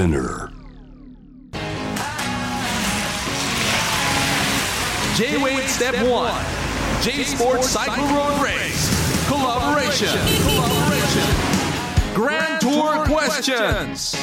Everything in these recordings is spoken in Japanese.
Spinner J-Wave Step 1 J Sports Cycle Road Race Collaboration Collaboration Grand Tour Questions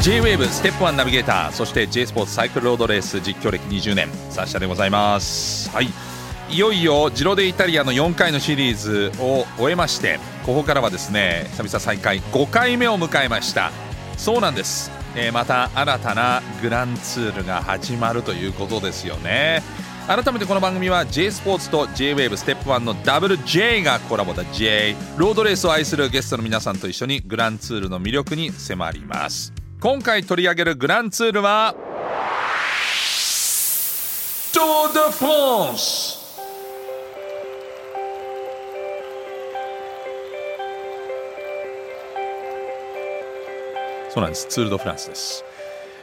J-Wave ステップ1ナビゲーターそして J スポーツサイクルロードレース実況歴20年サッシャでございますはいいよいよジロデイタリアの4回のシリーズを終えましてここからはですね久々再開5回目を迎えました。そうなんです、えーまた新たなグランツールが始まるということですよね。改めてこの番組は J スポーツと JWAVE ステップ1の WJ がコラボだ。J ロードレースを愛するゲストの皆さんと一緒にグランツールの魅力に迫ります。今回取り上げるグランツールはトー・ド・そうなんです。ツール・ド・フランスです。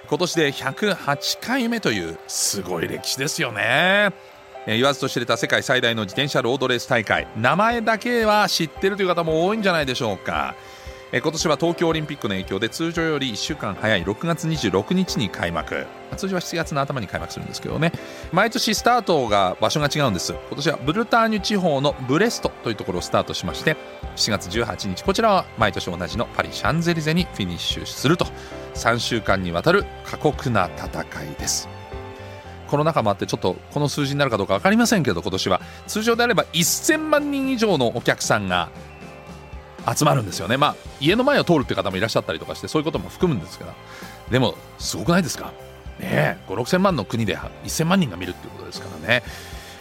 今年で108回目というすごい歴史ですよね。言わずと知れた世界最大の自転車ロードレース大会。名前だけは知ってるという方も多いんじゃないでしょうか。今年は東京オリンピックの影響で通常より1週間早い。6月26日に開幕。通常は7月の頭に開幕するんですけどね。毎年スタートが場所が違うんです。今年はブルターニュ地方のブレストというところをスタートしまして7月18日こちらは毎年同じのパリ・シャンゼリゼにフィニッシュすると。3週間にわたる過酷な戦いです。コロナ禍もあってちょっとこの数字になるかどうか分かりませんけど今年は通常であれば1000万人以上のお客さんが集まるんですよね。まあ家の前を通るって方もいらっしゃったりとかしてそういうことも含むんですけどでもすごくないですか？ねえ56000万の国で1000万人が見るっていうことですからね、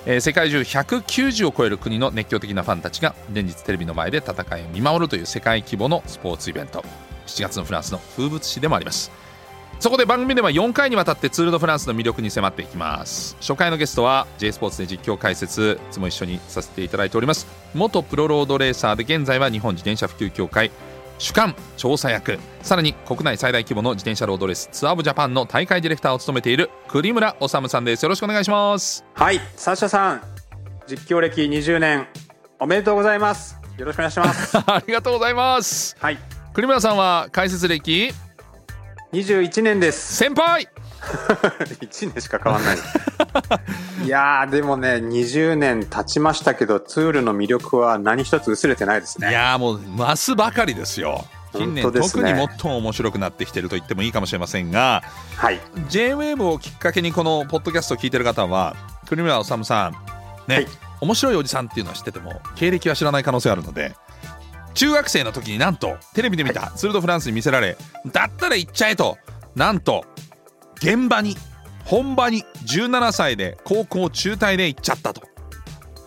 えー世界中190を超える国の熱狂的なファンたちが連日テレビの前で戦いを見守るという世界規模のスポーツイベント。7月のフランスの風物詩でもあります。そこで番組では4回にわたってツール・ド・フランスの魅力に迫っていきます。初回のゲストは J スポーツで実況解説いつも一緒にさせていただいております。元プロロードレーサーで現在は日本自転車普及協会主幹調査役。さらに国内最大規模の自転車ロードレースツアーオブジャパンの大会ディレクターを務めている栗村治さんです。よろしくお願いします。はい、サーシャさん、実況歴20年、おめでとうございます。よろしくお願いします。ありがとうございます。はい、栗村さんは解説歴21年です。先輩 1年しか変わんない。いやー、でもね、20年経ちましたけど、ツールの魅力は何一つ薄れてないですいね。やーもう増すばかりですよ近年、ね特に最も面白くなってきてると言ってもいいかもしれませんがはい、J-WAVE をきっかけにこのポッドキャストを聞いてる方は栗村治さんね、はい面白いおじさんっていうのは知ってても経歴は知らない可能性あるので中学生の時になんとテレビで見たツール・ド・フランスに見せられだったら行っちゃえとなんと現場に本場に17歳で高校中退で行っちゃったと。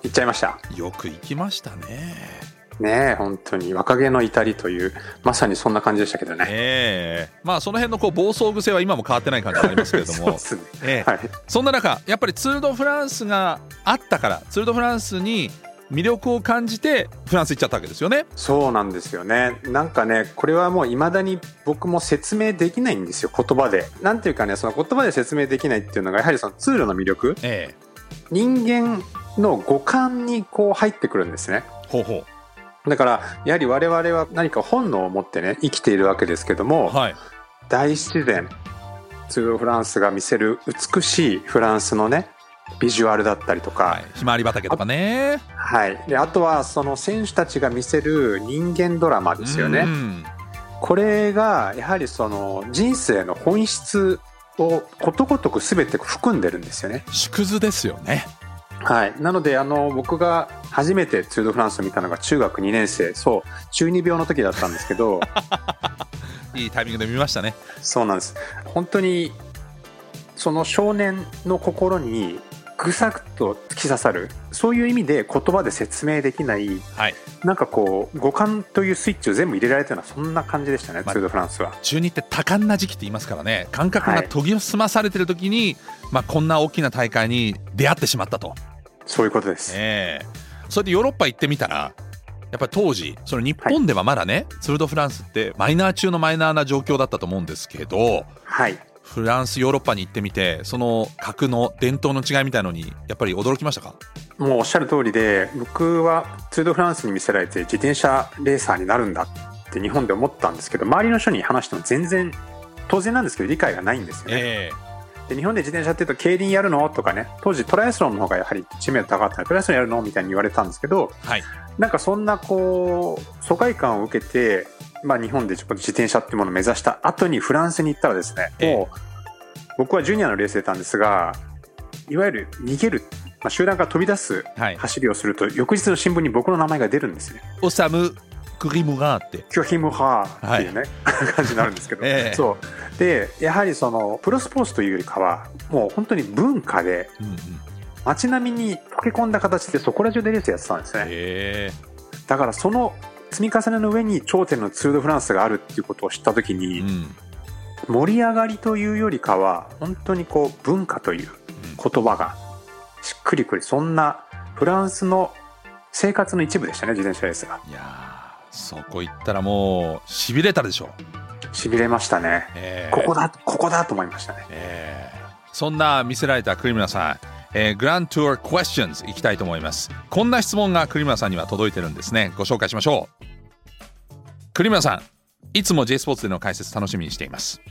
言っちゃいました。よく行きましたね。ねえ、本当に若気の至りという、まさにそんな感じでしたけどね。ええ。まあその辺のこう暴走癖は今も変わってない感じがありますけれども。そね。ええ。はい、そんな中やっぱりツール・ド・フランスがあったからツール・ド・フランスに魅力を感じてフランス行っちゃったわけですよね。そうなんですよね。なんかね、これはもう未だに僕も説明できないんですよ、言葉で。なんていうかね、その言葉で説明できないっていうのが、やはりそのツールの魅力、え人間の五感にこう入ってくるんですね。えほうほだから、やはり我々は何か本能を持ってね、生きているわけですけどうも、はい大自然、ツール・ド・フランスが見せる美しいフランスのね、ビジュアルだったりとか、はい、ひまわり畑とかね。はい。で、あとはその選手たちが見せる人間ドラマですよね。うんこれがやはりその人生の本質をことごとく全て含んでるんですよね。縮図ですよね。はい。なのであの僕が初めてツール・ド・フランスを見たのが中学2年生、そう中二病の時だったんですけど、いいタイミングで見ましたね。そうなんです。本当にその少年の心にぐさっと突き刺さる？そういう意味で言葉で説明できないはい。なんかこう五感というスイッチを全部入れられたようなそんな感じでしたね、まあツール・ド・フランスは。中二って多感な時期って言いますからね。感覚が研ぎ澄まされてる時に、まあこんな大きな大会に出会ってしまったと。そういうことです。ええそれでヨーロッパ行ってみたら。やっぱり当時その日本ではまだね、ツール・ド・フランスってマイナー中のマイナーな状況だったと思うんですけどはい。フランスヨーロッパに行ってみてその格の伝統の違いみたいのにやっぱり驚きましたか？もうおっしゃる通りで僕はツール・ド・フランスに見せられて自転車レーサーになるんだって日本で思ったんですけど周りの人に話しても全然当然なんですけど理解がないんですよね。えで日本で自転車っていうと競輪やるの？とかね当時トライアスロンの方がやはり知名度高かったのでトライアスロンやるの？みたいに言われたんですけどえはい。なんかそんなこう疎外感を受けて、まあ、日本で自転車っていうものを目指した後にフランスに行ったらですね、ええ。もう僕はジュニアのレース出たんですがいわゆる逃げる、まあ、集団から飛び出すはい。走りをすると翌日の新聞に僕の名前が出るんですね。オサム・クリムガーって。キョヒムハーっていうね、感じになるんですけど、ええ。そう。でやはりそのプロスポーツというよりかはもう本当に文化でうんうん。街並みに溶け込んだ形でそこら中でレースやってたんですね。え。だからその積み重ねの上に頂点のツール・ド・フランスがあるっていうことを知った時えにうん。盛り上がりというよりかは本当にこう文化という言葉がしっくりくるそんなフランスの生活の一部でしたね自転車レースが。いやーそこ行ったらもうしびれたでしょ。しびれましたね。ええ。ここだここだと思いましたね。えーそんな見せられた栗村さん、えーグラントゥア Questions いきたいと思います。こんな質問が栗村さんには届いてるんですね。ご紹介しましょう。栗村さんいつも J スポーツでの解説楽しみにしています。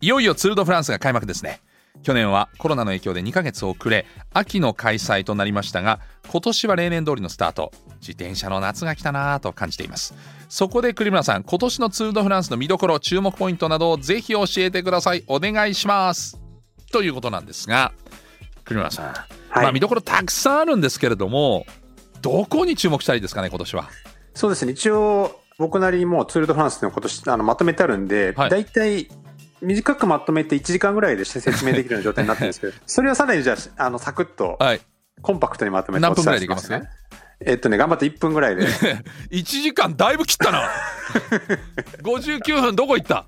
いよいよツール・ド・フランスが開幕ですね。去年はコロナの影響で2ヶ月遅れ秋の開催となりましたが今年は例年通りのスタート。自転車の夏が来たなぁと感じています。そこで栗村さん今年のツール・ド・フランスの見どころ注目ポイントなどをぜひ教えてください。お願いします。ということなんですが栗村さん、はい、まあ見どころたくさんあるんですけれどもどこに注目したらいいですかね今年は？そうですね。一応僕なりにもうツール・ド・フランスの今年あのまとめてあるんで、はい。大体短くまとめて1時間ぐらいで説明できるような状態になってるんですけど それをさらにじゃああのサクッとはい。コンパクトにまとめて何分ぐらいお伝えしますでいけます？えっとね頑張って1分ぐらいで。1時間だいぶ切ったな。59分どこ行った？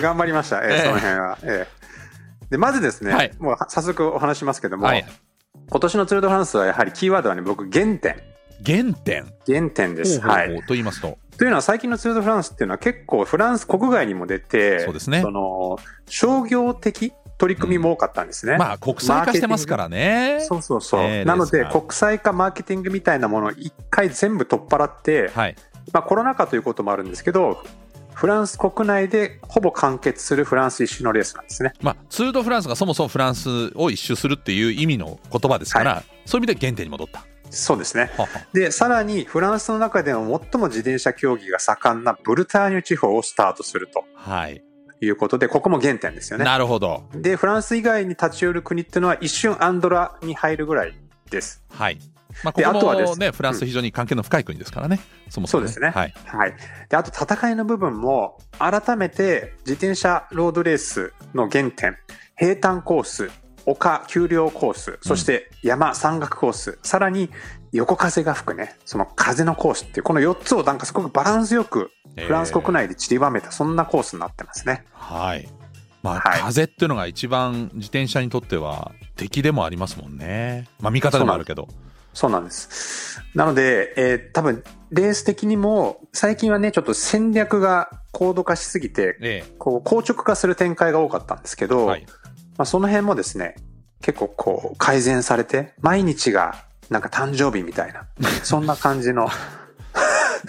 頑張りました、えーええ。その辺は、ええでまずですね、はい。もう早速お話しますけども、はい。今年のツール・ド・フランスはやはりキーワードはね僕原点。原点。原点です、はい、と言いますと。というのは最近のツール・ド・フランスっていうのは結構フランス国外にも出てそうですね。の商業的取り組みも多かったんですね、まあ国際化してますからね。そうそうそう、ええなので国際化マーケティングみたいなものを一回全部取っ払って、はい。まあ、コロナ禍ということもあるんですけどフランス国内でほぼ完結するフランス一周のレースなんですね。まあツール・ド・フランスがそもそもフランスを一周するっていう意味の言葉ですから、そういう意味で原点に戻った。そうですね。ははでさらにフランスの中でも最も自転車競技が盛んなブルターニュ地方をスタートすると。はい。いうことでここも原点ですよね。なるほど。でフランス以外に立ち寄る国っていうのは一瞬アンドラに入るぐらいです。はいまあこでこあとはです。もねフランス非常に関係の深い国ですからね、そもそも、そうですね。はい。はい。で、あと戦いの部分も、改めて自転車ロードレースの原点、平坦コース、丘丘陵コース、そして山山岳コース、さらに横風が吹くね、その風のコースっていう、この4つをなんかすごくバランスよくフランス国内で散りばめた、そんなコースになってますね。はい。まあ、はい。風っていうのが一番自転車にとっては敵でもありますもんね。まあ味方でもあるけどそうなんです。なので、えー多分、レース的にも、最近はね、ちょっと戦略が高度化しすぎて、えこう、硬直化する展開が多かったんですけど、えはい。まあ、その辺もですね、結構こう改善されて、毎日がなんか誕生日みたいな、そんな感じの、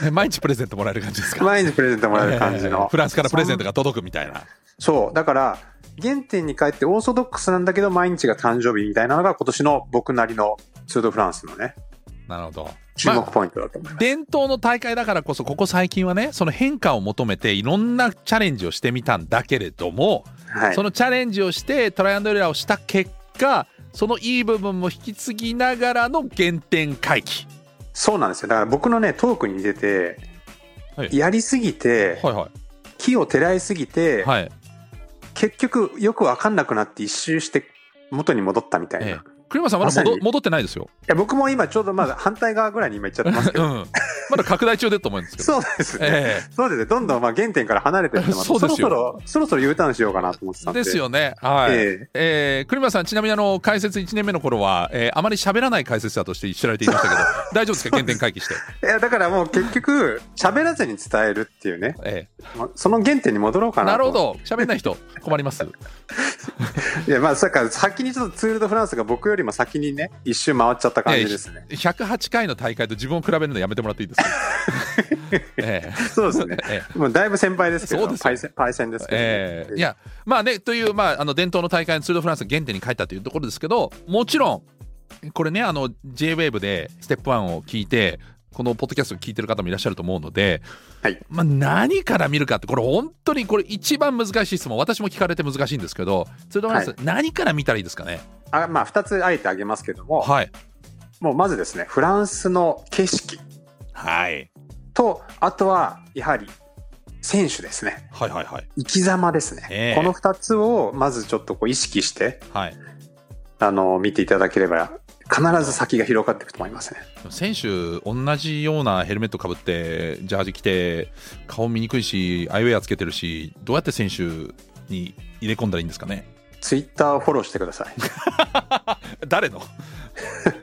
え 毎日プレゼントもらえる感じですか？毎日プレゼントもらえる感じええの。フランスからプレゼントが届くみたいな。そう、だから、原点に帰ってオーソドックスなんだけど、毎日が誕生日みたいなのが今年の僕なりのツードフランスのね、なるほど注目まあポイントだと思います。伝統の大会だからこそここ最近はねその変化を求めていろんなチャレンジをしてみたんだけれども、はいそ。のチャレンジをしてトライアンドエラーをした結果そのいい部分も引き継ぎながらの原点回帰そうなんですよ。だから僕のね、トークに出て、はいやりすぎて、はいは木をてらいすぎて、いはい、結局よくわかんなくなって一周して元に戻ったみたいな。ええ、栗山さんまだ戻戻ってないですよ、いや僕も今ちょうどまだ反対側ぐらいに今行っちゃってますけど、うん、まだ拡大中でと思うんですけど。そうですね。えそうですね。どんどんまあ原点から離れてってます。そうでそろそろ、そろそろ U ターンしようかなと思ってたえんで。ですよね。はい、ええ。ー栗山さんちなみにあの解説1年目の頃は、えーあまり喋らない解説者として知られていましたけど 大丈夫ですか？原点回帰して、えいや、だからもう結局、喋らずに伝えるっていうね、えその原点に戻ろうかななるほ。ど。喋んない人困ります。いや、まあ、だか。ら先にちょっとツール・ド・フランスが僕よりも先にね、一周回っちゃった感じですね。108回の大会と自分を比べるのやめてもらっていいですか？ええ。そうですね。ええ。もうだいぶ先輩ですけど、パイセンパイセンですけど、ええ。いやまあねという、まあ、あの伝統の大会のツール・ド・フランスが原点に帰ったというところですけどもちろんこれねあの JWAVE でステップ1を聞いてこのポッドキャストを聞いてる方もいらっしゃると思うので、はい。まあ、何から見るかってこれ本当にこれ一番難しい質問。私も聞かれて難しいんですけどツール・ド・フランス、はい。何から見たらいいですかね？あまあ、2つあえてあげますけども、はい。もうまずですね、フランスの景色。はい。と、あとはやはり選手ですね。はいはいはい。生き様ですね。ええ。この2つをまずちょっとこう意識して、はい。あの、見ていただければ、必ず先が広がっていくと思いますね。選手同じようなヘルメットかぶってジャージ着て顔見にくいしアイウェアつけてるしどうやって選手に入れ込んだらいいんですかね？ツイッターをフォローしてください。誰 の？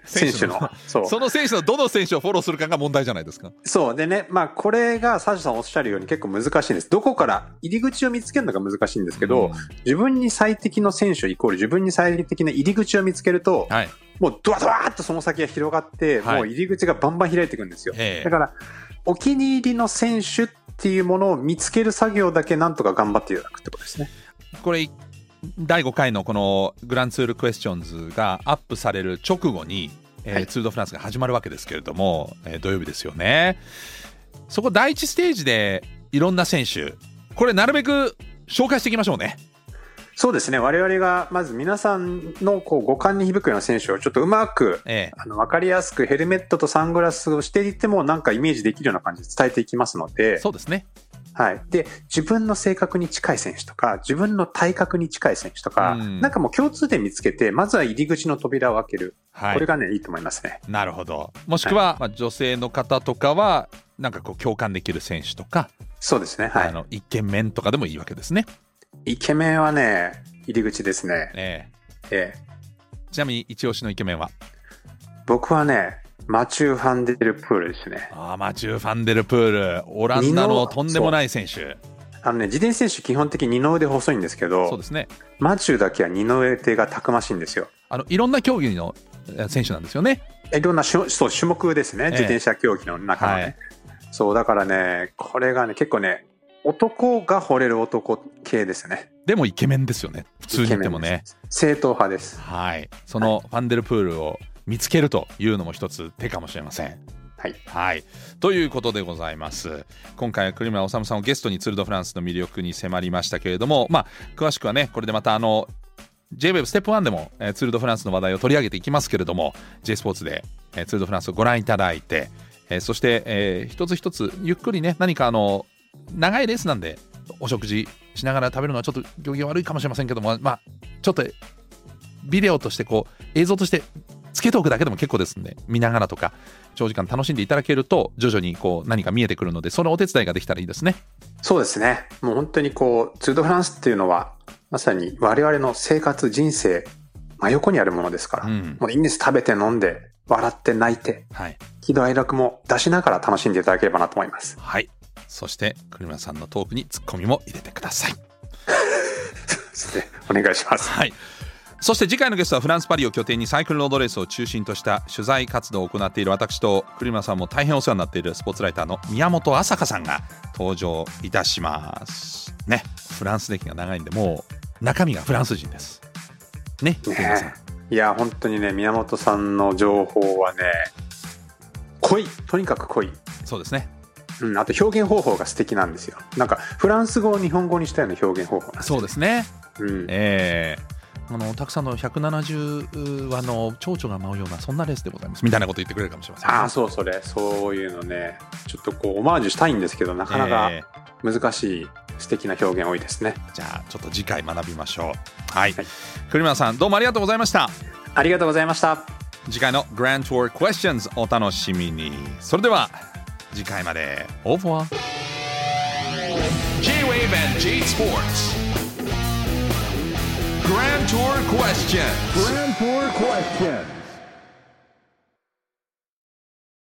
選手の？そう。その選手のどの選手をフォローするかが問題じゃないですかそう。でね、まあ、これがサジさんおっしゃるように結構難しいんです。どこから？入り口を見つけるのが難しいんですけど、うん自分に最適の選手イコール自分に最適な入り口を見つけると、はいもうドワドワーっとその先が広がって、はいもう入り口がバンバン開いていくんですよ。ええだから、お気に入りの選手っていうものを見つける作業だけなんとか頑張っていただくってことですね。これ第5回のこのグランツールクエスチョンズがアップされる直後に、えーはい。ツール・ド・フランスが始まるわけですけれども、えー土曜日ですよね。そこ第1ステージでいろんな選手これなるべく紹介していきましょうね。そうですね。我々がまず皆さんのこう五感に響くような選手をちょっとうまくええ。あの分かりやすくヘルメットとサングラスをしていてもなんかイメージできるような感じで伝えていきますので、そうですねはい。で、自分の性格に近い選手とか、自分の体格に近い選手とか、うんなんかもう共通点見つけて、まずは入り口の扉を開ける。はいこれがね、いいと思いますね。なるほどもしくは、まあ、女性の方とかはなんかこう共感できる選手とか、そうですね。はい。あのイケメンとかでもいいわけですね、イケメンはね、入り口ですね。ええええちなみに一押しのイケメンは？僕はね、マチュー・ファンデルプールですね。あーマチュー・ファンデルプールオランダのとんでもない選手あのね、自転選手基本的に二の腕細いんですけど、そうですねマチューだけは二の腕がたくましいんですよ。あのいろんな競技のえ選手なんですよねいろんな種そう種目ですね、ええ自転車競技の中のね。はいそう、だからね、これがね、結構ね、男が惚れる男系ですね。でもイケメンですよね普通に言ってもね。正統派です。はいそのファンデルプールを見つけるというのも一つ手かもしれません。はい。はい、ということでございます。今回は栗村治さんをゲストにツール・ド・フランスの魅力に迫りましたけれどもまあ詳しくはねこれでまたあの JWEB ステップ1でも、えーツール・ド・フランスの話題を取り上げていきますけれども J スポーツで、えーツール・ド・フランスをご覧いただいて、えーそして、えー一つ一つゆっくりね何かあの長いレースなんでお食事しながら食べるのはちょっと行儀悪いかもしれませんけどもまあちょっとビデオとしてこう映像としてつけておくだけでも結構ですんで見ながらとか長時間楽しんでいただけると徐々にこう何か見えてくるのでそのお手伝いができたらいいですねそうですね。もう本当にこう、ツール・ド・フランスっていうのは、まさに我々の生活、人生、真横にあるものですから、うんもういいんです。食べて飲んで、笑って泣いて、はい喜怒哀楽も出しながら楽しんでいただければなと思います。はいそして栗村さんのトークにツッコミも入れてください お願いします。はいそして次回のゲストはフランス・パリを拠点にサイクルロードレースを中心とした取材活動を行っている私と栗村さんも大変お世話になっているスポーツライターの宮本麻香さんが登場いたします。ねフランス歴が長いんでもう中身がフランス人です。ね栗村さん。ねいや、本当にね、宮本さんの情報はね、濃い。とにかく濃い。そうですね。うん、あと表現方法が素敵なんですよ。なんか、フランス語を日本語にしたような表現方法そうですね。うん、ええあのたくさんの170羽の蝶々が舞うようなそんなレースでございます。みたいなこと言ってくれるかもしれません。ね、ああ、そう、それ。そういうのね、ちょっとこう、オマージュしたいんですけど、なかなかえ難しい素敵な表現多いですね。えじゃあちょっと次回学びましょう。はい、はい。栗村さんどうもありがとうございました。ありがとうございました。次回の Grand Tour Questions お楽しみに。それでは次回まで。オーフォア J-Wave and J Sports Grand Tour Questions Grand Tour question.